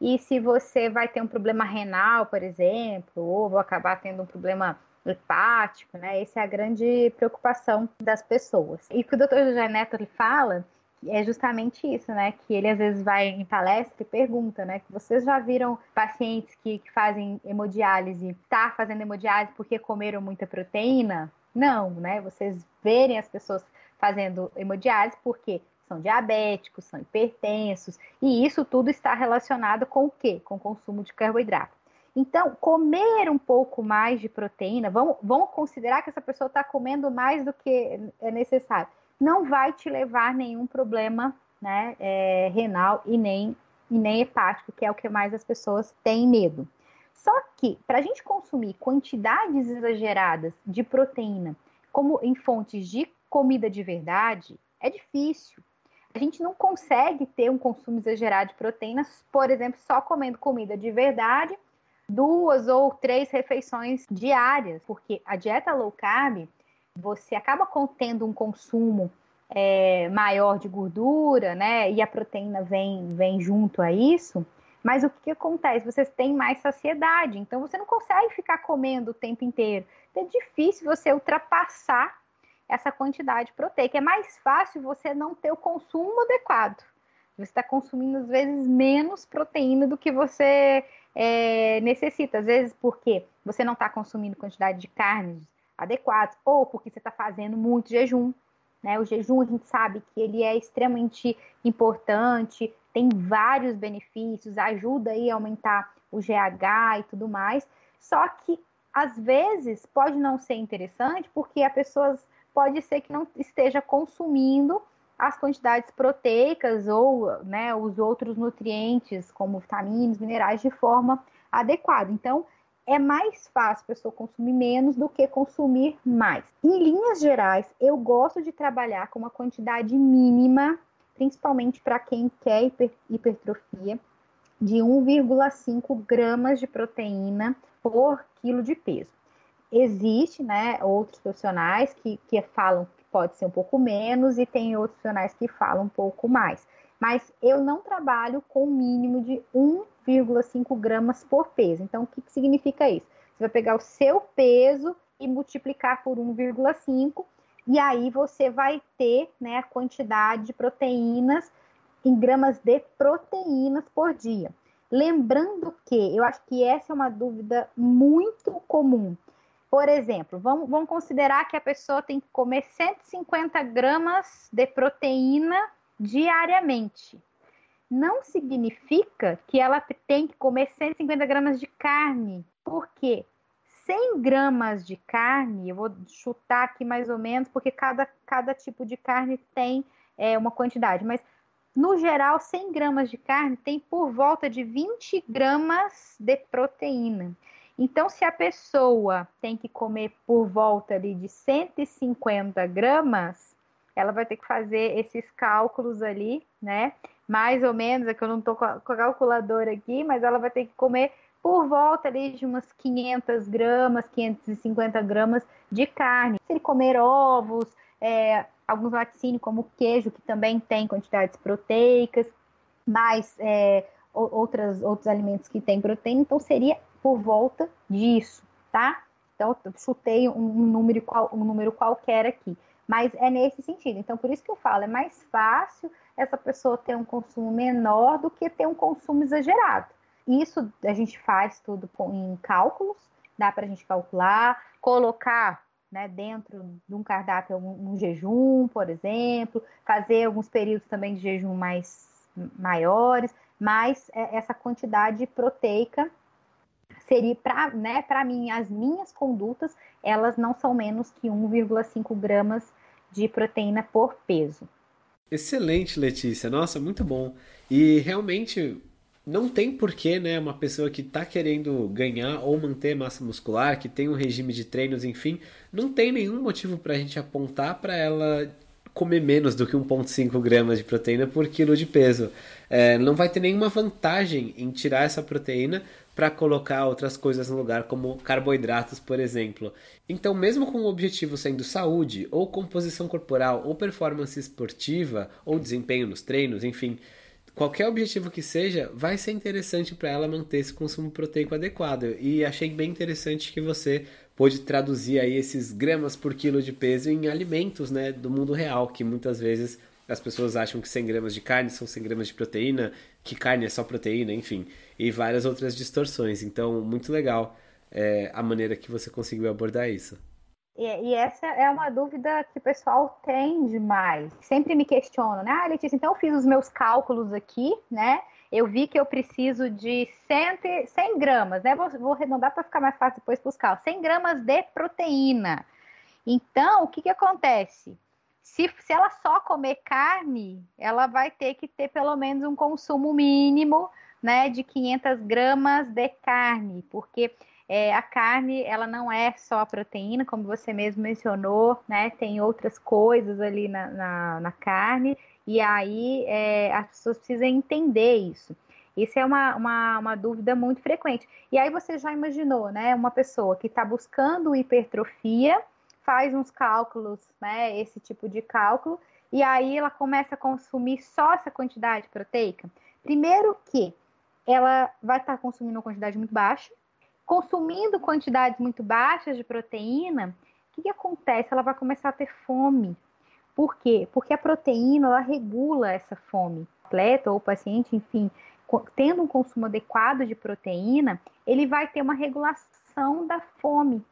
e se você vai ter um problema renal, por exemplo, ou vai acabar tendo um problema hepático, né? Essa é a grande preocupação das pessoas. E o que o Dr. José Neto ele fala é justamente isso, né? Que ele às vezes vai em palestra e pergunta, né? Que vocês já viram pacientes que, que fazem hemodiálise, tá fazendo hemodiálise porque comeram muita proteína? Não, né? Vocês verem as pessoas fazendo hemodiálise porque são diabéticos, são hipertensos, e isso tudo está relacionado com o quê? Com o consumo de carboidrato. Então, comer um pouco mais de proteína, vamos, vamos considerar que essa pessoa está comendo mais do que é necessário não vai te levar nenhum problema né, é, renal e nem, e nem hepático, que é o que mais as pessoas têm medo. Só que, para a gente consumir quantidades exageradas de proteína, como em fontes de comida de verdade, é difícil. A gente não consegue ter um consumo exagerado de proteínas, por exemplo, só comendo comida de verdade, duas ou três refeições diárias, porque a dieta low carb você acaba tendo um consumo é, maior de gordura, né? E a proteína vem, vem junto a isso. Mas o que, acontece? Você tem mais saciedade, então você não consegue ficar comendo o tempo inteiro. Então é difícil você ultrapassar essa quantidade proteica. É mais fácil você não ter o consumo adequado. Você está consumindo, às vezes, menos proteína do que você é, necessita. Às vezes, porque você não está consumindo quantidade de carnes adequados, ou porque você está fazendo muito jejum. Né? O jejum a gente sabe que ele é extremamente importante, tem vários benefícios, ajuda aí a aumentar o GH e tudo mais. Só que às vezes pode não ser interessante porque a pessoa pode ser que não esteja consumindo as quantidades proteicas ou né, os outros nutrientes, como vitaminas, minerais, de forma adequada. Então, é mais fácil a pessoa consumir menos do que consumir mais. Em linhas gerais, eu gosto de trabalhar com uma quantidade mínima, principalmente para quem quer hiper, hipertrofia, de 1,5 gramas de proteína por quilo de peso. Existe, né, outros profissionais que, que falam que pode ser um pouco menos e tem outros profissionais que falam um pouco mais. Mas eu não trabalho com o mínimo de 1,5 gramas por peso. Então, o que, que significa isso? Você vai pegar o seu peso e multiplicar por 1,5 e aí você vai ter né, a quantidade de proteínas em gramas de proteínas por dia. Lembrando que eu acho que essa é uma dúvida muito comum. Por exemplo, vamos, vamos considerar que a pessoa tem que comer 150 gramas de proteína diariamente. Não significa que ela tem que comer 150 gramas de carne. Por quê? 100 gramas de carne, eu vou chutar aqui mais ou menos, porque cada, cada tipo de carne tem é, uma quantidade, mas no geral, 100 gramas de carne tem por volta de 20 gramas de proteína. Então, se a pessoa tem que comer por volta ali de 150 gramas, ela vai ter que fazer esses cálculos ali, né? Mais ou menos, é que eu não estou com a calculadora aqui, mas ela vai ter que comer por volta ali de umas 500 gramas, 550 gramas de carne. Se ele comer ovos, é, alguns laticínios, como queijo, que também tem quantidades proteicas, mais é, outras, outros alimentos que têm proteína, então seria por volta disso, tá? Então, eu chutei um, número, um número qualquer aqui, mas é nesse sentido. Então, por isso que eu falo, é mais fácil essa pessoa ter um consumo menor do que ter um consumo exagerado. Isso a gente faz tudo em cálculos, dá para a gente calcular, colocar né, dentro de um cardápio um, um, jejum, por exemplo, fazer alguns períodos também de jejum mais maiores, mas é, essa quantidade proteica seria para né, mim as minhas condutas elas não são menos que 1,5 gramas de proteína por peso. Excelente, Letícia. Nossa, muito bom. E realmente não tem porquê, né, uma pessoa que está querendo ganhar ou manter massa muscular, que tem um regime de treinos, enfim, não tem nenhum motivo para a gente apontar para ela comer menos do que 1,5 gramas de proteína por quilo de peso. É, não vai ter nenhuma vantagem em tirar essa proteína para colocar outras coisas no lugar, como carboidratos, por exemplo. Então, mesmo com o objetivo sendo saúde, ou composição corporal, ou performance esportiva, ou desempenho nos treinos, enfim, qualquer objetivo que seja, vai ser interessante para ela manter esse consumo proteico adequado. E achei bem interessante que você pôde traduzir aí esses gramas por quilo de peso em alimentos né, do mundo real, que muitas vezes as pessoas acham que 100 gramas de carne são 100 gramas de proteína, que carne é só proteína, enfim, e várias outras distorções. Então, muito legal é, a maneira que você conseguiu abordar isso. E, e, essa é uma dúvida que o pessoal tem demais. Sempre me questionam, né? Ah, Letícia, então eu fiz os meus cálculos aqui, né? Eu vi que eu preciso de 100, 100 gramas, né? Vou, vou arredondar para ficar mais fácil depois buscar. 100 gramas de proteína. Então, o que, que acontece? Se, se ela só comer carne, ela vai ter que ter pelo menos um consumo mínimo, né? De 500 gramas de carne, porque é, a carne, ela não é só a proteína, como você mesmo mencionou, né? Tem outras coisas ali na, na, na carne, e aí é, as pessoas precisam entender isso. Isso é uma, uma, uma, dúvida muito frequente. E aí você já imaginou, né? Uma pessoa que está buscando hipertrofia, faz uns cálculos, né? Esse tipo de cálculo, e aí ela começa a consumir só essa quantidade proteica. Primeiro que ela vai estar consumindo uma quantidade muito baixa, consumindo quantidades muito baixas de proteína, o que, que acontece? Ela vai começar a ter fome. Por quê? Porque a proteína ela regula essa fome. O atleta ou o paciente, enfim, tendo um consumo adequado de proteína, ele vai ter uma regulação da fome.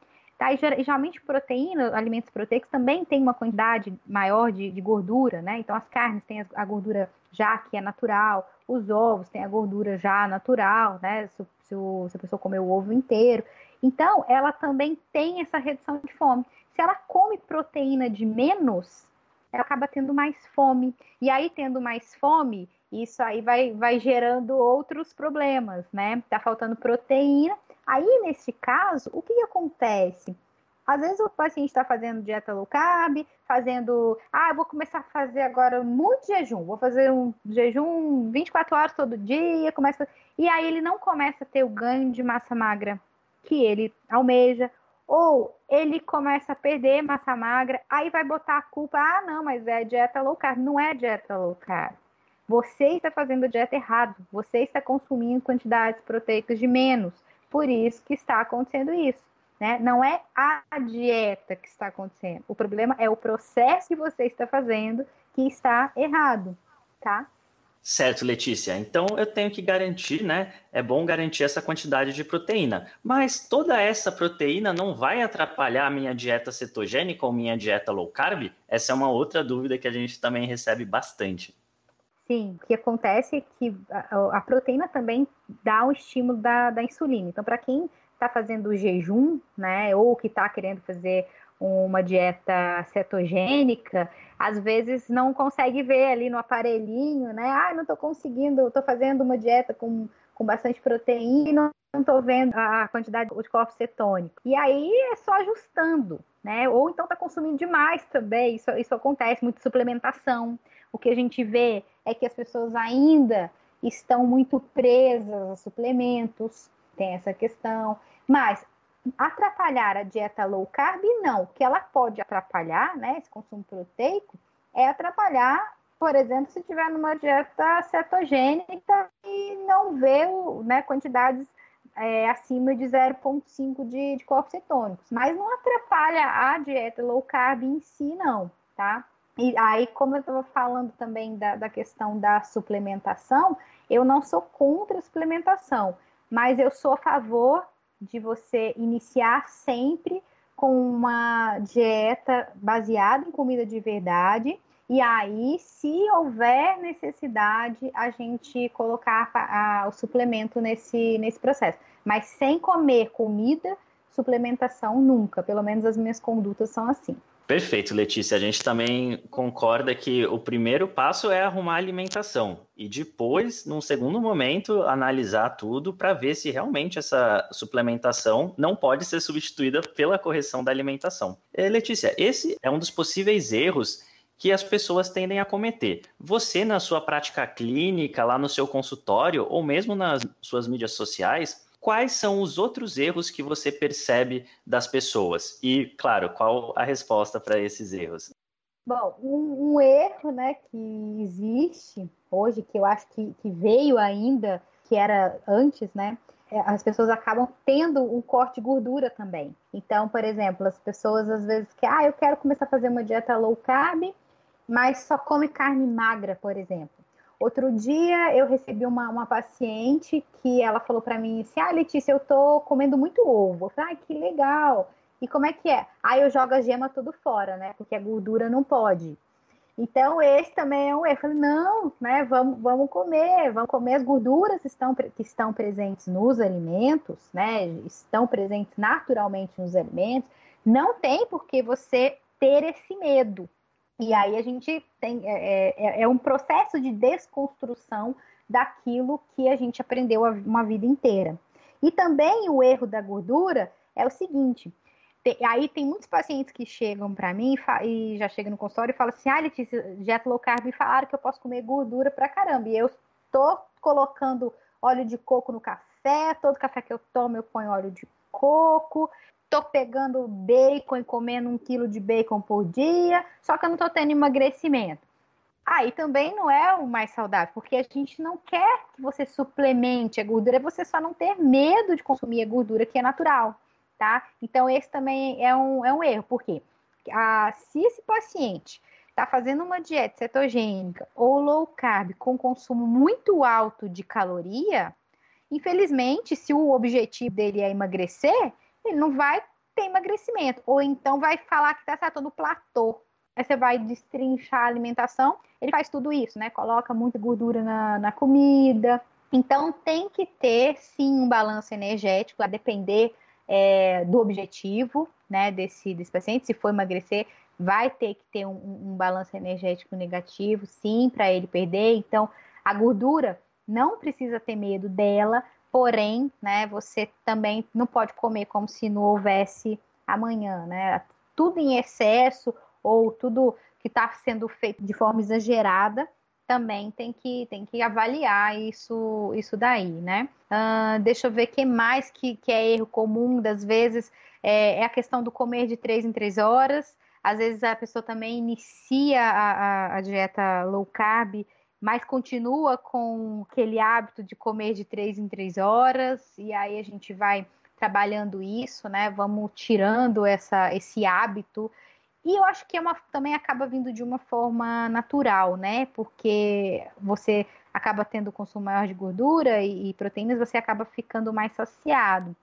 Tá? E geralmente proteína, alimentos proteicos também tem uma quantidade maior de, de gordura, né? Então as carnes têm a gordura já que é natural, os ovos têm a gordura já natural, né? Se, se, o, se a pessoa comer o ovo inteiro. Então, ela também tem essa redução de fome. Se ela come proteína de menos, ela acaba tendo mais fome. E aí, tendo mais fome, isso aí vai, vai gerando outros problemas, né? Tá faltando proteína. Aí, nesse caso, o que, que acontece? Às vezes o paciente está fazendo dieta low carb, fazendo, ah, vou começar a fazer agora muito jejum, vou fazer um jejum 24 horas todo dia, começa, e aí ele não começa a ter o ganho de massa magra que ele almeja, ou ele começa a perder massa magra, aí vai botar a culpa, ah, não, mas é dieta low carb, não é dieta low carb. Você está fazendo a dieta errado, você está consumindo quantidades proteicas de menos, por isso que está acontecendo isso. Né? Não é a dieta que está acontecendo. O problema é o processo que você está fazendo que está errado, tá? Certo, Letícia. Então eu tenho que garantir, né? É bom garantir essa quantidade de proteína. Mas toda essa proteína não vai atrapalhar a minha dieta cetogênica ou minha dieta low carb? Essa é uma outra dúvida que a gente também recebe bastante. Sim, o que acontece é que a, a proteína também dá o estímulo da, da insulina. Então, para quem está fazendo jejum, né, ou que está querendo fazer uma dieta cetogênica, às vezes não consegue ver ali no aparelhinho, né? Ah, não estou conseguindo, estou fazendo uma dieta com, com bastante proteína e não estou vendo a quantidade de corpos cetônicos. E aí é só ajustando, né? Ou então está consumindo demais também, isso, isso acontece, muita suplementação. O que a gente vê é que as pessoas ainda estão muito presas a suplementos, tem essa questão. Mas atrapalhar a dieta low carb, não. O que ela pode atrapalhar, né, esse consumo proteico, é atrapalhar, por exemplo, se tiver numa dieta cetogênica e não ver né, quantidades é, acima de 0,5 de, de corpos cetônicos. Mas não atrapalha a dieta low carb em si, não, tá? E aí, como eu estava falando também da, da questão da suplementação, eu não sou contra a suplementação, mas eu sou a favor de você iniciar sempre com uma dieta baseada em comida de verdade. E aí, se houver necessidade, a gente colocar a, a, o suplemento nesse, nesse processo. Mas sem comer comida, suplementação nunca. Pelo menos as minhas condutas são assim. Perfeito, Letícia. A gente também concorda que o primeiro passo é arrumar a alimentação e depois, num segundo momento, analisar tudo para ver se realmente essa suplementação não pode ser substituída pela correção da alimentação. É, Letícia, esse é um dos possíveis erros que as pessoas tendem a cometer. Você, na sua prática clínica, lá no seu consultório, ou mesmo nas suas mídias sociais, quais são os outros erros que você percebe das pessoas? E, claro, qual a resposta para esses erros? Bom, um, um, erro né, que existe hoje, que eu acho que, que veio ainda, que era antes, né? É, as pessoas acabam tendo um corte de gordura também. Então, por exemplo, as pessoas às vezes que, ah, eu quero começar a fazer uma dieta low carb, mas só come carne magra, por exemplo. Outro dia eu recebi uma, uma paciente que ela falou para mim assim: Ah, Letícia, eu tô comendo muito ovo. Eu falei, ai, que legal. E como é que é? Aí eu jogo a gema tudo fora, né? Porque a gordura não pode. Então, esse também é um erro. Eu falei, não, né? Vamos, vamos comer, vamos comer as gorduras que estão, que estão presentes nos alimentos, né? Estão presentes naturalmente nos alimentos. Não tem por que você ter esse medo, e aí a gente tem é, é, é, um processo de desconstrução daquilo que a gente aprendeu uma vida inteira. E também o erro da gordura é o seguinte: tem, aí tem muitos pacientes que chegam para mim e, e, já chegam no consultório e falam assim: ah, Letícia, dieta low carb me falaram que eu posso comer gordura pra caramba. E eu estou colocando óleo de coco no café, todo café que eu tomo eu ponho óleo de coco, tô pegando bacon e comendo um quilo de bacon por dia, só que eu não tô tendo emagrecimento. Aí também não é o mais saudável, porque a gente não quer que você suplemente a gordura, é você só não ter medo de consumir a gordura que é natural, tá? Então esse também é um, é um erro, porque ah, se esse paciente está fazendo uma dieta cetogênica ou low carb com consumo muito alto de caloria, infelizmente, se o objetivo dele é emagrecer, ele não vai ter emagrecimento. Ou então vai falar que está no platô. Aí você vai destrinchar a alimentação, ele faz tudo isso, né? Coloca muita gordura na, na comida. Então tem que ter sim um balanço energético, a depender é, do objetivo né, desse, desse paciente. Se for emagrecer, vai ter que ter um, um balanço energético negativo, sim, para ele perder. Então, a gordura não precisa ter medo dela, Porém, né, você também não pode comer como se não houvesse amanhã, né? Tudo em excesso ou tudo que está sendo feito de forma exagerada também tem que, tem que avaliar isso, isso daí, né? Uh, deixa eu ver que mais que, que é erro comum das vezes é, é, a questão do comer de três em três horas. Às vezes a pessoa também inicia a, a, a dieta low carb mas continua com aquele hábito de comer de três em três horas, e aí a gente vai trabalhando isso, né? Vamos tirando essa, esse hábito. E eu acho que é uma, também acaba vindo de uma forma natural, né? Porque você acaba tendo consumo maior de gordura e, e proteínas, você acaba ficando mais saciado.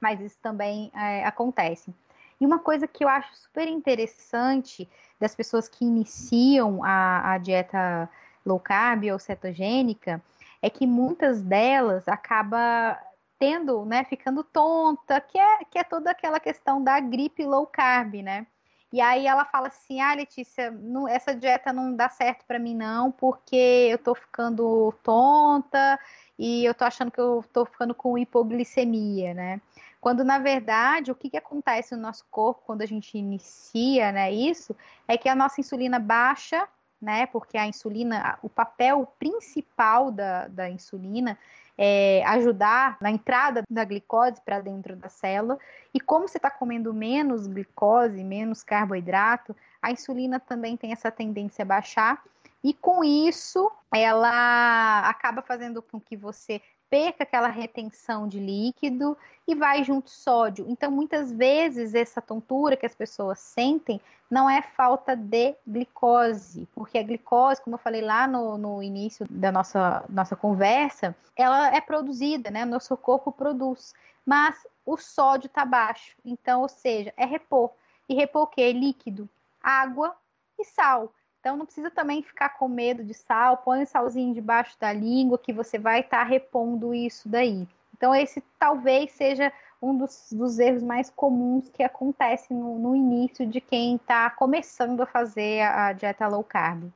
Mas isso também é, acontece. E uma coisa que eu acho super interessante das pessoas que iniciam a, a dieta low carb ou cetogênica é que muitas delas acaba tendo, né, ficando tonta, que é, que é toda aquela questão da gripe low carb, né? E aí ela fala assim: "Ah, Letícia, não, essa dieta não dá certo para mim não, porque eu tô ficando tonta e eu tô achando que eu tô ficando com hipoglicemia, né?" Quando na verdade, o que, que acontece no nosso corpo quando a gente inicia, né, isso, é que a nossa insulina baixa né? Porque a insulina, o papel principal da, da insulina é ajudar na entrada da glicose para dentro da célula. E como você está comendo menos glicose, menos carboidrato, a insulina também tem essa tendência a baixar. E com isso, ela acaba fazendo com que você perca aquela retenção de líquido e vai junto sódio. Então, muitas vezes, essa tontura que as pessoas sentem não é falta de glicose, porque a glicose, como eu falei lá no, no início da nossa, nossa conversa, ela é produzida, né? Nosso corpo produz, mas o sódio está baixo. Então, ou seja, é repor. E repor o quê? Líquido, água e sal. Então não precisa também ficar com medo de sal, põe o salzinho debaixo da língua que você vai estar tá repondo isso daí. Então esse talvez seja um dos, dos erros mais comuns que acontece no, no início de quem está começando a fazer a, a dieta low carb.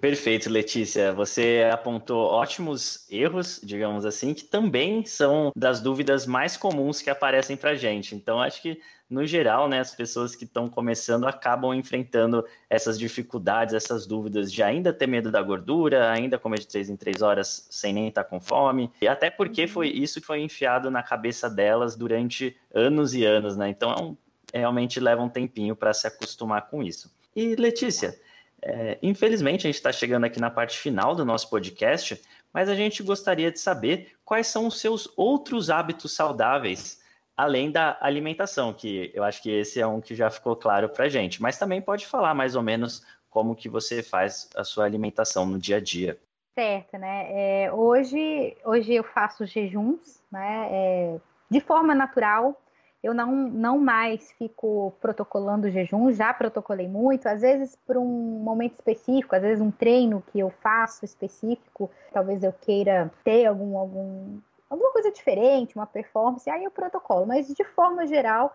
Perfeito, Letícia. Você apontou ótimos erros, digamos assim, que também são das dúvidas mais comuns que aparecem para gente. Então, acho que no geral, né, as pessoas que estão começando acabam enfrentando essas dificuldades, essas dúvidas de ainda ter medo da gordura, ainda comer de três em três horas sem nem estar tá com fome, e até porque uhum. foi isso que foi enfiado na cabeça delas durante anos e anos, né? Então, é um, realmente leva um tempinho para se acostumar com isso. E Letícia, é, infelizmente a gente está chegando aqui na parte final do nosso podcast, mas a gente gostaria de saber quais são os seus outros hábitos saudáveis além da alimentação, que eu acho que esse é um que já ficou claro para a gente. Mas também pode falar mais ou menos como que você faz a sua alimentação no dia a dia. Certo, né? É, hoje, hoje eu faço jejuns, né? É, de forma natural. Eu não, não mais fico protocolando jejum, já protocolei muito, às vezes por um momento específico, às vezes um treino que eu faço específico, talvez eu queira ter algum, algum alguma coisa diferente, uma performance, aí o protocolo. Mas de forma geral,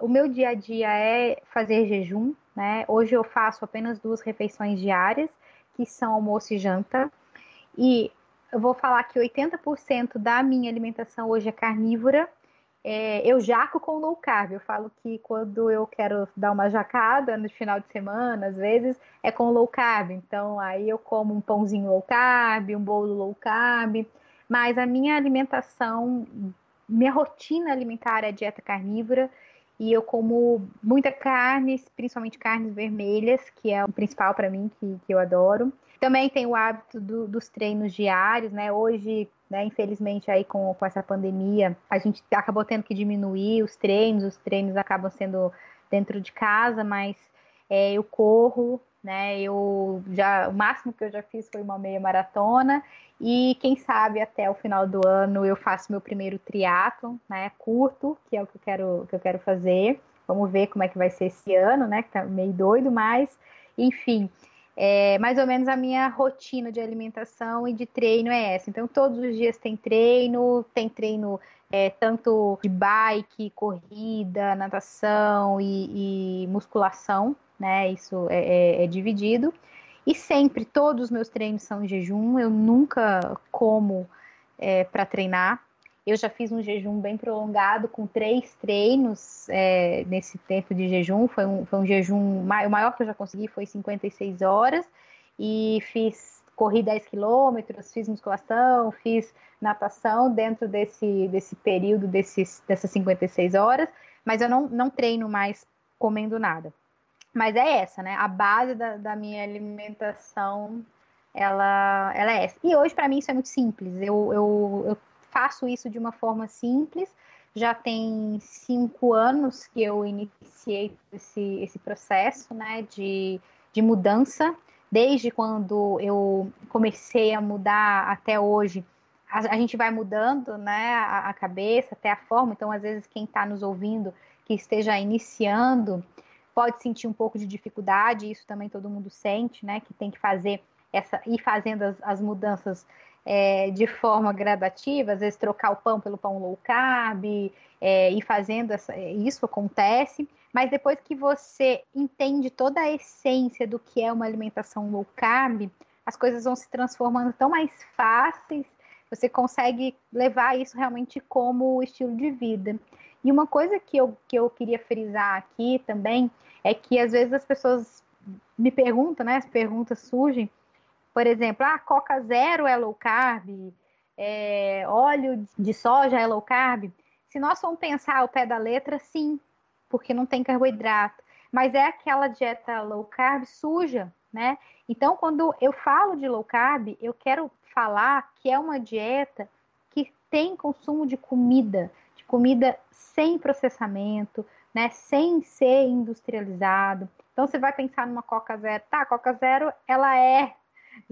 o meu dia a dia é fazer jejum, né? Hoje eu faço apenas duas refeições diárias, que são almoço e janta. E eu vou falar que 80% da minha alimentação hoje é carnívora. É, eu jaco com low carb. Eu falo que quando eu quero dar uma jacada no final de semana, às vezes, é com low carb. Então, aí eu como um pãozinho low carb, um bolo low carb. Mas a minha alimentação, minha rotina alimentar é dieta carnívora e eu como muita carne, principalmente carnes vermelhas, que é o principal para mim, que, que eu adoro. Também tenho o hábito do, dos treinos diários, né? Hoje, né, infelizmente, aí com, com essa pandemia, a gente acabou tendo que diminuir os treinos, os treinos acabam sendo dentro de casa, mas é, eu corro, né? Eu já o máximo que eu já fiz foi uma meia maratona e quem sabe até o final do ano eu faço meu primeiro triatlo, né? Curto, que é o que eu quero que eu quero fazer. Vamos ver como é que vai ser esse ano, né? Que tá meio doido, mas enfim, é, mais ou menos a minha rotina de alimentação e de treino é essa. Então, todos os dias tem treino, tem treino é, tanto de bike, corrida, natação e, e musculação, né? Isso é, é, é dividido. E sempre, todos os meus treinos são em jejum, eu nunca como é, para treinar. Eu já fiz um jejum bem prolongado, com três treinos é, nesse tempo de jejum. Foi um, foi um jejum, o maior que eu já consegui foi 56 horas. E fiz, corri 10 quilômetros, fiz musculação, fiz natação dentro desse, desse período, desses, dessas 56 horas. Mas eu não, não treino mais comendo nada. Mas é essa, né? A base da, da minha alimentação, ela, ela é essa. E hoje, para mim, isso é muito simples. Eu, eu, eu faço isso de uma forma simples, já tem cinco anos que eu iniciei esse, esse processo né, de, de mudança. Desde quando eu comecei a mudar até hoje, a, gente vai mudando né, a, a, cabeça, até a forma. Então, às vezes, quem está nos ouvindo, que esteja iniciando, pode sentir um pouco de dificuldade, isso também todo mundo sente, né? Que tem que fazer essa, ir fazendo as, as mudanças é, de forma gradativa, às vezes trocar o pão pelo pão low carb, é, ir fazendo essa, isso acontece, mas depois que você entende toda a essência do que é uma alimentação low carb, as coisas vão se transformando tão mais fáceis, você consegue levar isso realmente como estilo de vida. E uma coisa que eu, que eu queria frisar aqui também é que às vezes as pessoas me perguntam, né? As perguntas surgem, por exemplo, ah, Coca Zero é low carb, é, óleo de soja é low carb. Se nós formos pensar ao pé da letra, sim, porque não tem carboidrato. Mas é aquela dieta low carb suja, né? Então, quando eu falo de low carb, eu quero falar que é uma dieta que tem consumo de comida, de comida sem processamento, né? Sem ser industrializado. Então, você vai pensar numa Coca Zero. Tá, a Coca Zero, ela é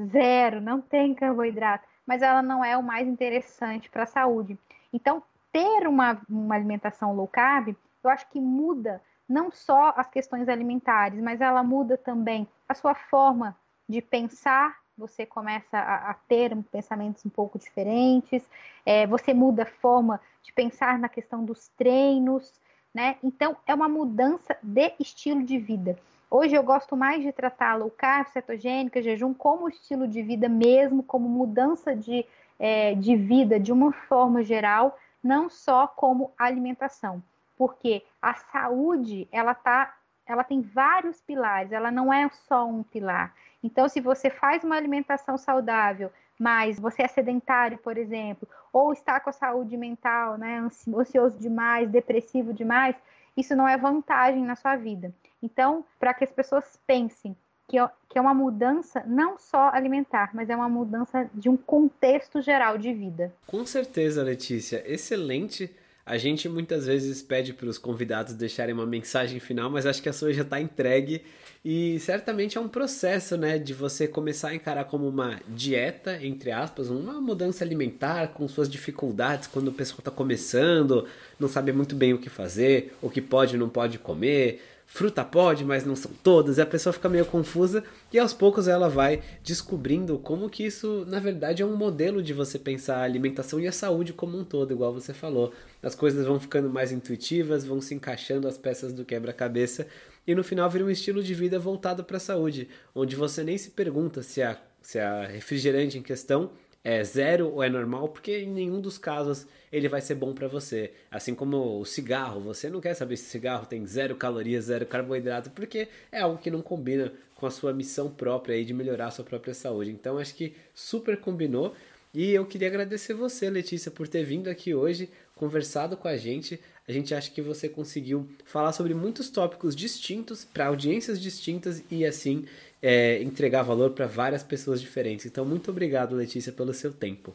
zero, não tem carboidrato, mas ela não é o mais interessante para a saúde. Então, ter uma, uma alimentação low carb, eu acho que muda não só as questões alimentares, mas ela muda também a sua forma de pensar. Você começa a, a ter pensamentos um pouco diferentes, é, você muda a forma de pensar na questão dos treinos, né? Então, é uma mudança de estilo de vida. Hoje eu gosto mais de tratar low carb, cetogênica, jejum como estilo de vida mesmo, como mudança de, é, de vida de uma forma geral, não só como alimentação. Porque a saúde, ela tá, ela tem vários pilares, ela não é só um pilar. Então, se você faz uma alimentação saudável, mas você é sedentário, por exemplo, ou está com a saúde mental, né, ansioso demais, depressivo demais, isso não é vantagem na sua vida. Então, para que as pessoas pensem que, que é uma mudança não só alimentar, mas é uma mudança de um contexto geral de vida. Com certeza, Letícia. Excelente. A gente muitas vezes pede para os convidados deixarem uma mensagem final, mas acho que a sua já está entregue. E certamente é um processo, né, de você começar a encarar como uma dieta, entre aspas, uma mudança alimentar com suas dificuldades quando o pessoal está começando, não sabe muito bem o que fazer, o que pode e não pode comer, fruta pode, mas não são todas, e a pessoa fica meio confusa e aos poucos ela vai descobrindo como que isso, na verdade, é um modelo de você pensar a alimentação e a saúde como um todo, igual você falou. As coisas vão ficando mais intuitivas, vão se encaixando as peças do quebra-cabeça e no final vira um estilo de vida voltado para a saúde, onde você nem se pergunta se a, se a refrigerante em questão é zero ou é normal, porque em nenhum dos casos ele vai ser bom para você. Assim como o cigarro, você não quer saber se o cigarro tem zero calorias, zero carboidrato, porque é algo que não combina com a sua missão própria aí de melhorar a sua própria saúde. Então acho que super combinou. E eu queria agradecer você, Letícia, por ter vindo aqui hoje, conversado com a gente. A gente acha que você conseguiu falar sobre muitos tópicos distintos para audiências distintas e assim é, entregar valor para várias pessoas diferentes. Então, muito obrigado, Letícia, pelo seu tempo.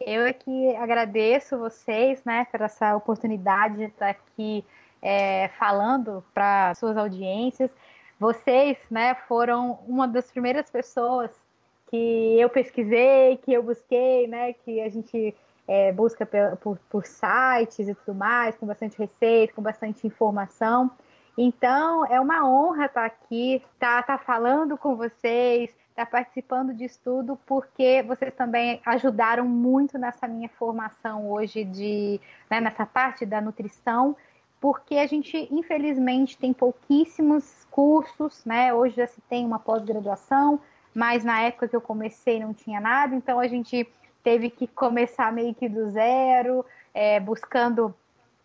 Eu é que agradeço vocês, né, por essa oportunidade de estar aqui é, falando para suas audiências. Vocês, né, foram uma das primeiras pessoas que eu pesquisei, que eu busquei, né, que a gente é, busca por, por, por sites e tudo mais, com bastante receita, com bastante informação. Então, é uma honra estar aqui, estar, estar falando com vocês, estar participando disso tudo, porque vocês também ajudaram muito nessa minha formação hoje, de, né, nessa parte da nutrição, porque a gente, infelizmente, tem pouquíssimos cursos, né? Hoje já se tem uma pós-graduação, mas na época que eu comecei não tinha nada, então a gente teve que começar meio que do zero, é, buscando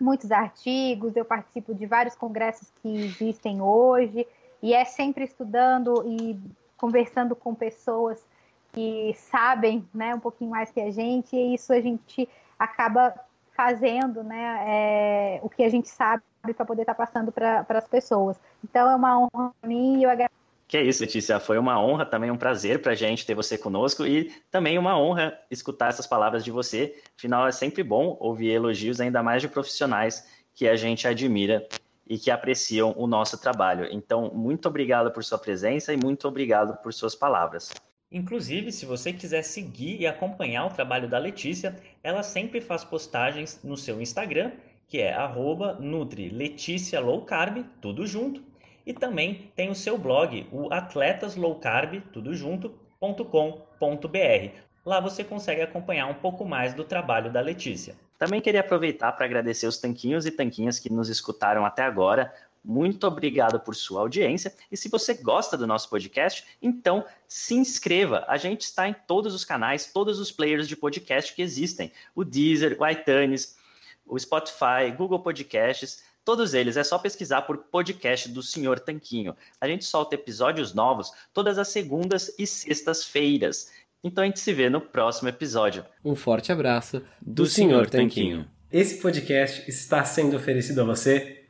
muitos artigos, eu participo de vários congressos que existem hoje, e é sempre estudando e conversando com pessoas que sabem né, um pouquinho mais que a gente, e isso a gente acaba fazendo né, é, o que a gente sabe para poder estar tá passando para as pessoas. Então é uma honra para mim e eu agradeço Que é isso, Letícia. Foi uma honra, também um prazer para a gente ter você conosco e também uma honra escutar essas palavras de você. Afinal, é sempre bom ouvir elogios, ainda mais de profissionais que a gente admira e que apreciam o nosso trabalho. Então, muito obrigado por sua presença e muito obrigado por suas palavras. Inclusive, se você quiser seguir e acompanhar o trabalho da Letícia, ela sempre faz postagens no seu Instagram, que é @nutri_leticia_low_carb, tudo junto e também tem o seu blog, o atletaslowcarb, tudo junto.com.br. Lá você consegue acompanhar um pouco mais do trabalho da Letícia. Também queria aproveitar para agradecer os tanquinhos e tanquinhas que nos escutaram até agora. Muito obrigado por sua audiência. E se você gosta do nosso podcast, então se inscreva. A gente está em todos os canais, todos os players de podcast que existem: o Deezer, o iTunes, o Spotify, Google Podcasts. Todos eles é só pesquisar por podcast do Senhor Tanquinho. A gente solta episódios novos todas as segundas e sextas-feiras. Então a gente se vê no próximo episódio. Um forte abraço do, do Senhor Tanquinho. Esse podcast está sendo oferecido a você